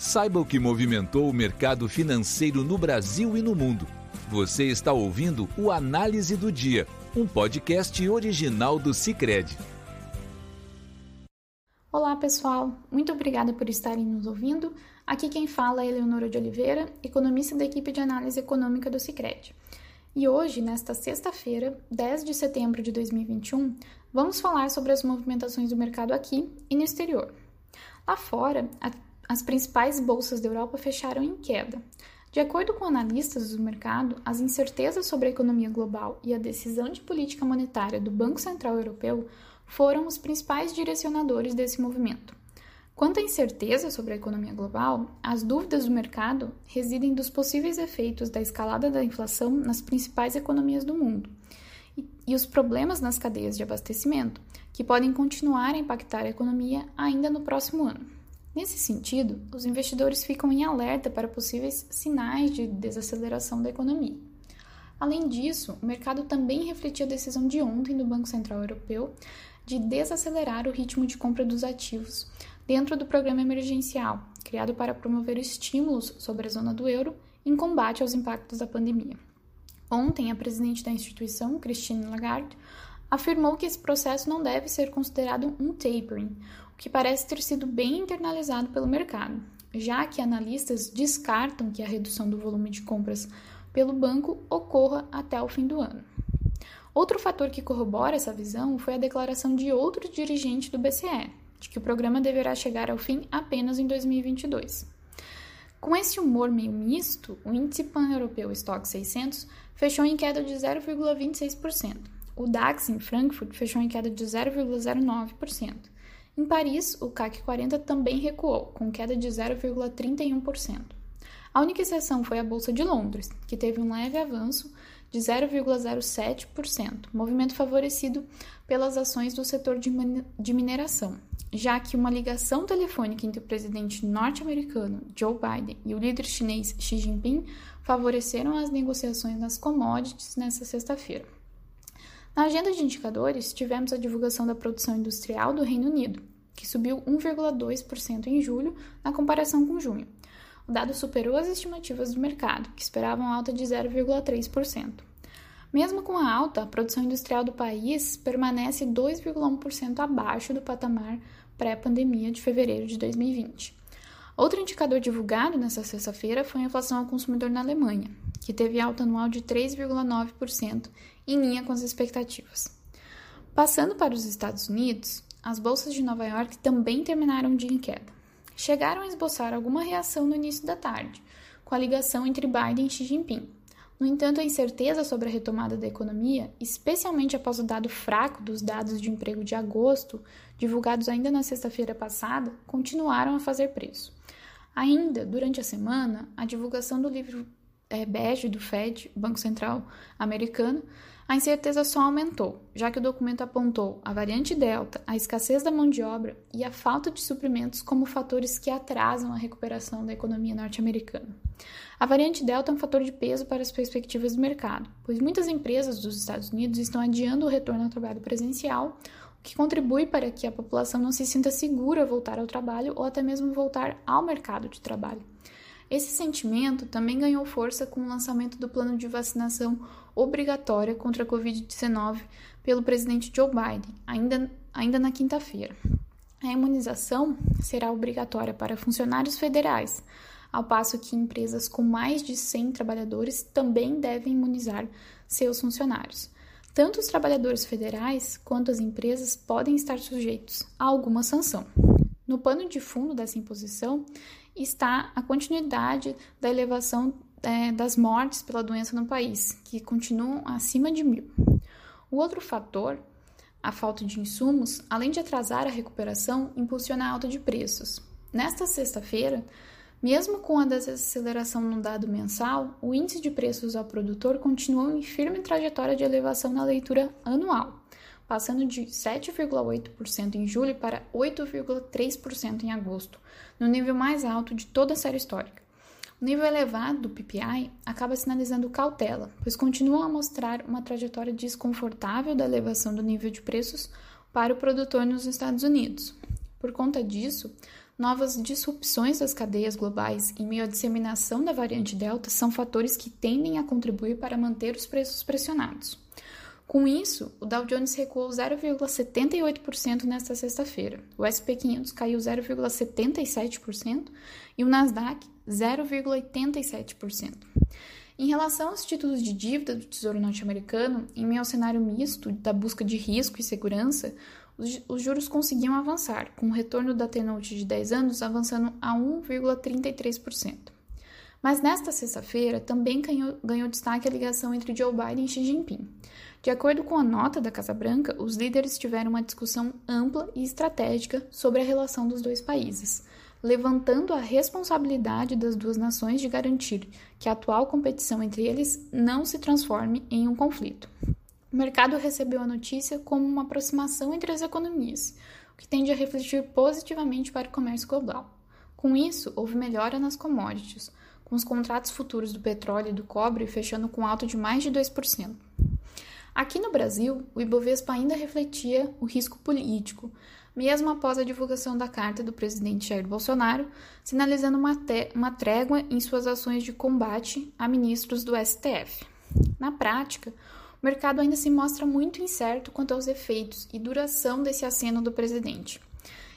Saiba o que movimentou o mercado financeiro no Brasil e no mundo. Você está ouvindo o Análise do Dia, um podcast original do Cicred. Olá, pessoal. Muito obrigada por estarem nos ouvindo. Aqui quem fala é Eleonora de Oliveira, economista da equipe de análise econômica do Cicred. E hoje, nesta sexta-feira, 10 de setembro de 2021, vamos falar sobre as movimentações do mercado aqui e no exterior. Lá fora, as principais bolsas da Europa fecharam em queda. De acordo com analistas do mercado, as incertezas sobre a economia global e a decisão de política monetária do Banco Central Europeu foram os principais direcionadores desse movimento. Quanto à incerteza sobre a economia global, as dúvidas do mercado residem dos possíveis efeitos da escalada da inflação nas principais economias do mundo e, os problemas nas cadeias de abastecimento, que podem continuar a impactar a economia ainda no próximo ano. Nesse sentido, os investidores ficam em alerta para possíveis sinais de desaceleração da economia. Além disso, o mercado também refletiu a decisão de ontem do Banco Central Europeu de desacelerar o ritmo de compra dos ativos dentro do programa emergencial, criado para promover estímulos sobre a zona do euro em combate aos impactos da pandemia. Ontem, a presidente da instituição, Christine Lagarde, afirmou que esse processo não deve ser considerado um tapering, que parece ter sido bem internalizado pelo mercado, já que analistas descartam que a redução do volume de compras pelo banco ocorra até o fim do ano. Outro fator que corrobora essa visão foi a declaração de outro dirigente do BCE, de que o programa deverá chegar ao fim apenas em 2022. Com esse humor meio misto, o índice pan-europeu Stock 600 fechou em queda de 0,26%. O DAX em Frankfurt fechou em queda de 0,09%. Em Paris, o CAC 40 também recuou, com queda de 0,31%. A única exceção foi a Bolsa de Londres, que teve um leve avanço de 0,07%, movimento favorecido pelas ações do setor de mineração, já que uma ligação telefônica entre o presidente norte-americano Joe Biden e o líder chinês Xi Jinping favoreceram as negociações nas commodities nesta sexta-feira. Na agenda de indicadores, tivemos a divulgação da produção industrial do Reino Unido, que subiu 1,2% em julho na comparação com junho. O dado superou as estimativas do mercado, que esperavam alta de 0,3%. Mesmo com a alta, a produção industrial do país permanece 2,1% abaixo do patamar pré-pandemia de fevereiro de 2020. Outro indicador divulgado nesta sexta-feira foi a inflação ao consumidor na Alemanha, que teve alta anual de 3,9%, em linha com as expectativas. Passando para os Estados Unidos, as bolsas de Nova York também terminaram o dia em queda. Chegaram a esboçar alguma reação no início da tarde, com a ligação entre Biden e Xi Jinping. No entanto, a incerteza sobre a retomada da economia, especialmente após o dado fraco dos dados de emprego de agosto, divulgados ainda na sexta-feira passada, continuaram a fazer preço. Ainda durante a semana, a divulgação do livro é, bege do Fed, Banco Central americano, a incerteza só aumentou, já que o documento apontou a variante Delta, a escassez da mão de obra e a falta de suprimentos como fatores que atrasam a recuperação da economia norte-americana. A variante Delta é um fator de peso para as perspectivas do mercado, pois muitas empresas dos Estados Unidos estão adiando o retorno ao trabalho presencial, o que contribui para que a população não se sinta segura a voltar ao trabalho ou até mesmo voltar ao mercado de trabalho. Esse sentimento também ganhou força com o lançamento do plano de vacinação obrigatória contra a Covid-19 pelo presidente Joe Biden, ainda, ainda na quinta-feira. A imunização será obrigatória para funcionários federais, ao passo que empresas com mais de 100 trabalhadores também devem imunizar seus funcionários. Tanto os trabalhadores federais quanto as empresas podem estar sujeitos a alguma sanção. No pano de fundo dessa imposição está a continuidade da elevação é, das mortes pela doença no país, que continuam acima de mil. O outro fator, a falta de insumos, além de atrasar a recuperação, impulsiona a alta de preços. Nesta sexta-feira, mesmo com a desaceleração no dado mensal, o índice de preços ao produtor continuou em firme trajetória de elevação na leitura anual passando de 7,8% em julho para 8,3% em agosto, no nível mais alto de toda a série histórica. O nível elevado do PPI acaba sinalizando cautela, pois continuam a mostrar uma trajetória desconfortável da elevação do nível de preços para o produtor nos Estados Unidos. Por conta disso, novas disrupções das cadeias globais em meio à disseminação da variante Delta são fatores que tendem a contribuir para manter os preços pressionados. Com isso, o Dow Jones recuou 0,78% nesta sexta-feira, o SP 500 caiu 0,77% e o Nasdaq 0,87%. Em relação aos títulos de dívida do Tesouro Norte-Americano, em meio ao cenário misto da busca de risco e segurança, os juros conseguiam avançar, com o retorno da T-Note de 10 anos avançando a 1,33%. Mas nesta sexta-feira também ganhou, ganhou destaque a ligação entre Joe Biden e Xi Jinping. De acordo com a nota da Casa Branca, os líderes tiveram uma discussão ampla e estratégica sobre a relação dos dois países, levantando a responsabilidade das duas nações de garantir que a atual competição entre eles não se transforme em um conflito. O mercado recebeu a notícia como uma aproximação entre as economias, o que tende a refletir positivamente para o comércio global. Com isso, houve melhora nas commodities, com os contratos futuros do petróleo e do cobre fechando com alto de mais de 2%. Aqui no Brasil, o Ibovespa ainda refletia o risco político, mesmo após a divulgação da carta do presidente Jair Bolsonaro, sinalizando uma, uma trégua em suas ações de combate a ministros do STF. Na prática, o mercado ainda se mostra muito incerto quanto aos efeitos e duração desse aceno do presidente.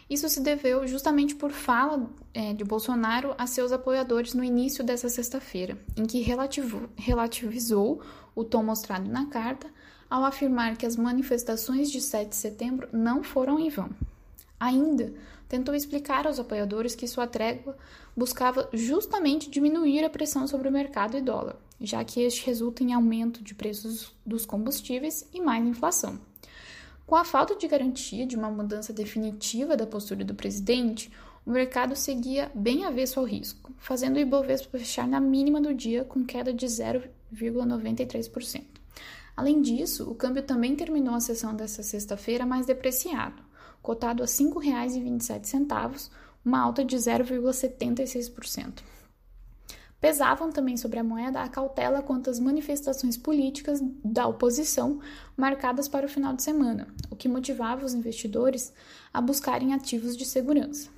Isso se deveu justamente por fala é, de Bolsonaro a seus apoiadores no início dessa sexta-feira, em que relativizou o tom mostrado na carta ao afirmar que as manifestações de 7 de setembro não foram em vão. Ainda tentou explicar aos apoiadores que sua trégua buscava justamente diminuir a pressão sobre o mercado e dólar, já que este resulta em aumento de preços dos combustíveis e mais inflação. Com a falta de garantia de uma mudança definitiva da postura do presidente, o mercado seguia bem avesso ao risco, fazendo o Ibovespa fechar na mínima do dia com queda de 0,93%. Além disso, o câmbio também terminou a sessão desta sexta-feira mais depreciado, cotado a R$ 5,27, uma alta de 0,76% pesavam também sobre a moeda a cautela quanto às manifestações políticas da oposição marcadas para o final de semana, o que motivava os investidores a buscarem ativos de segurança.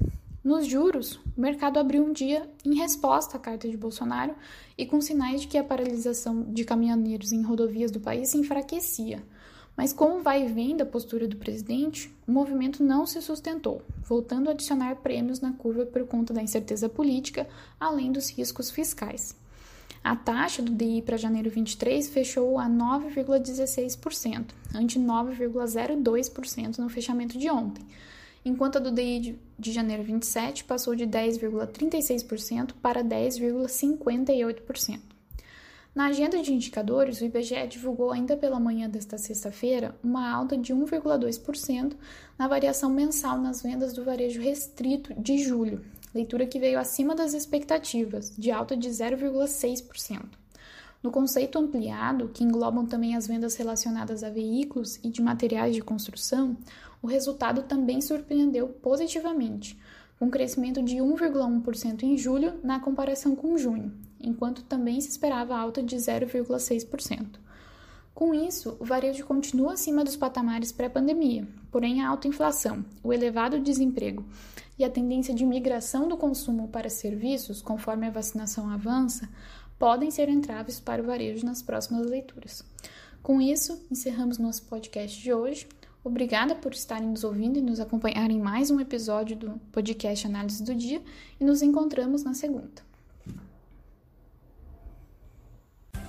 Nos juros, o mercado abriu um dia em resposta à carta de Bolsonaro e com sinais de que a paralisação de caminhoneiros em rodovias do país se enfraquecia, mas com o vai e vem da postura do presidente, o movimento não se sustentou, voltando a adicionar prêmios na curva por conta da incerteza política, além dos riscos fiscais. A taxa do DI para janeiro 23 fechou a 9,16%, ante 9,02% no fechamento de ontem, enquanto a do DI de janeiro 27 passou de 10,36% para 10,58%. Na agenda de indicadores, o IBGE divulgou ainda pela manhã desta sexta-feira uma alta de 1,2% na variação mensal nas vendas do varejo restrito de julho, leitura que veio acima das expectativas, de alta de 0,6%. No conceito ampliado, que englobam também as vendas relacionadas a veículos e de materiais de construção, o resultado também surpreendeu positivamente, com crescimento de 1,1% em julho na comparação com junho, enquanto também se esperava alta de 0,6%. Com isso, o varejo continua acima dos patamares pré-pandemia, porém a alta inflação, o elevado desemprego e a tendência de migração do consumo para serviços conforme a vacinação avança podem ser entraves para o varejo nas próximas leituras. Com isso, encerramos nosso podcast de hoje. Obrigada por estarem nos ouvindo e nos acompanharem em mais um episódio do podcast Análise do Dia e nos encontramos na segunda.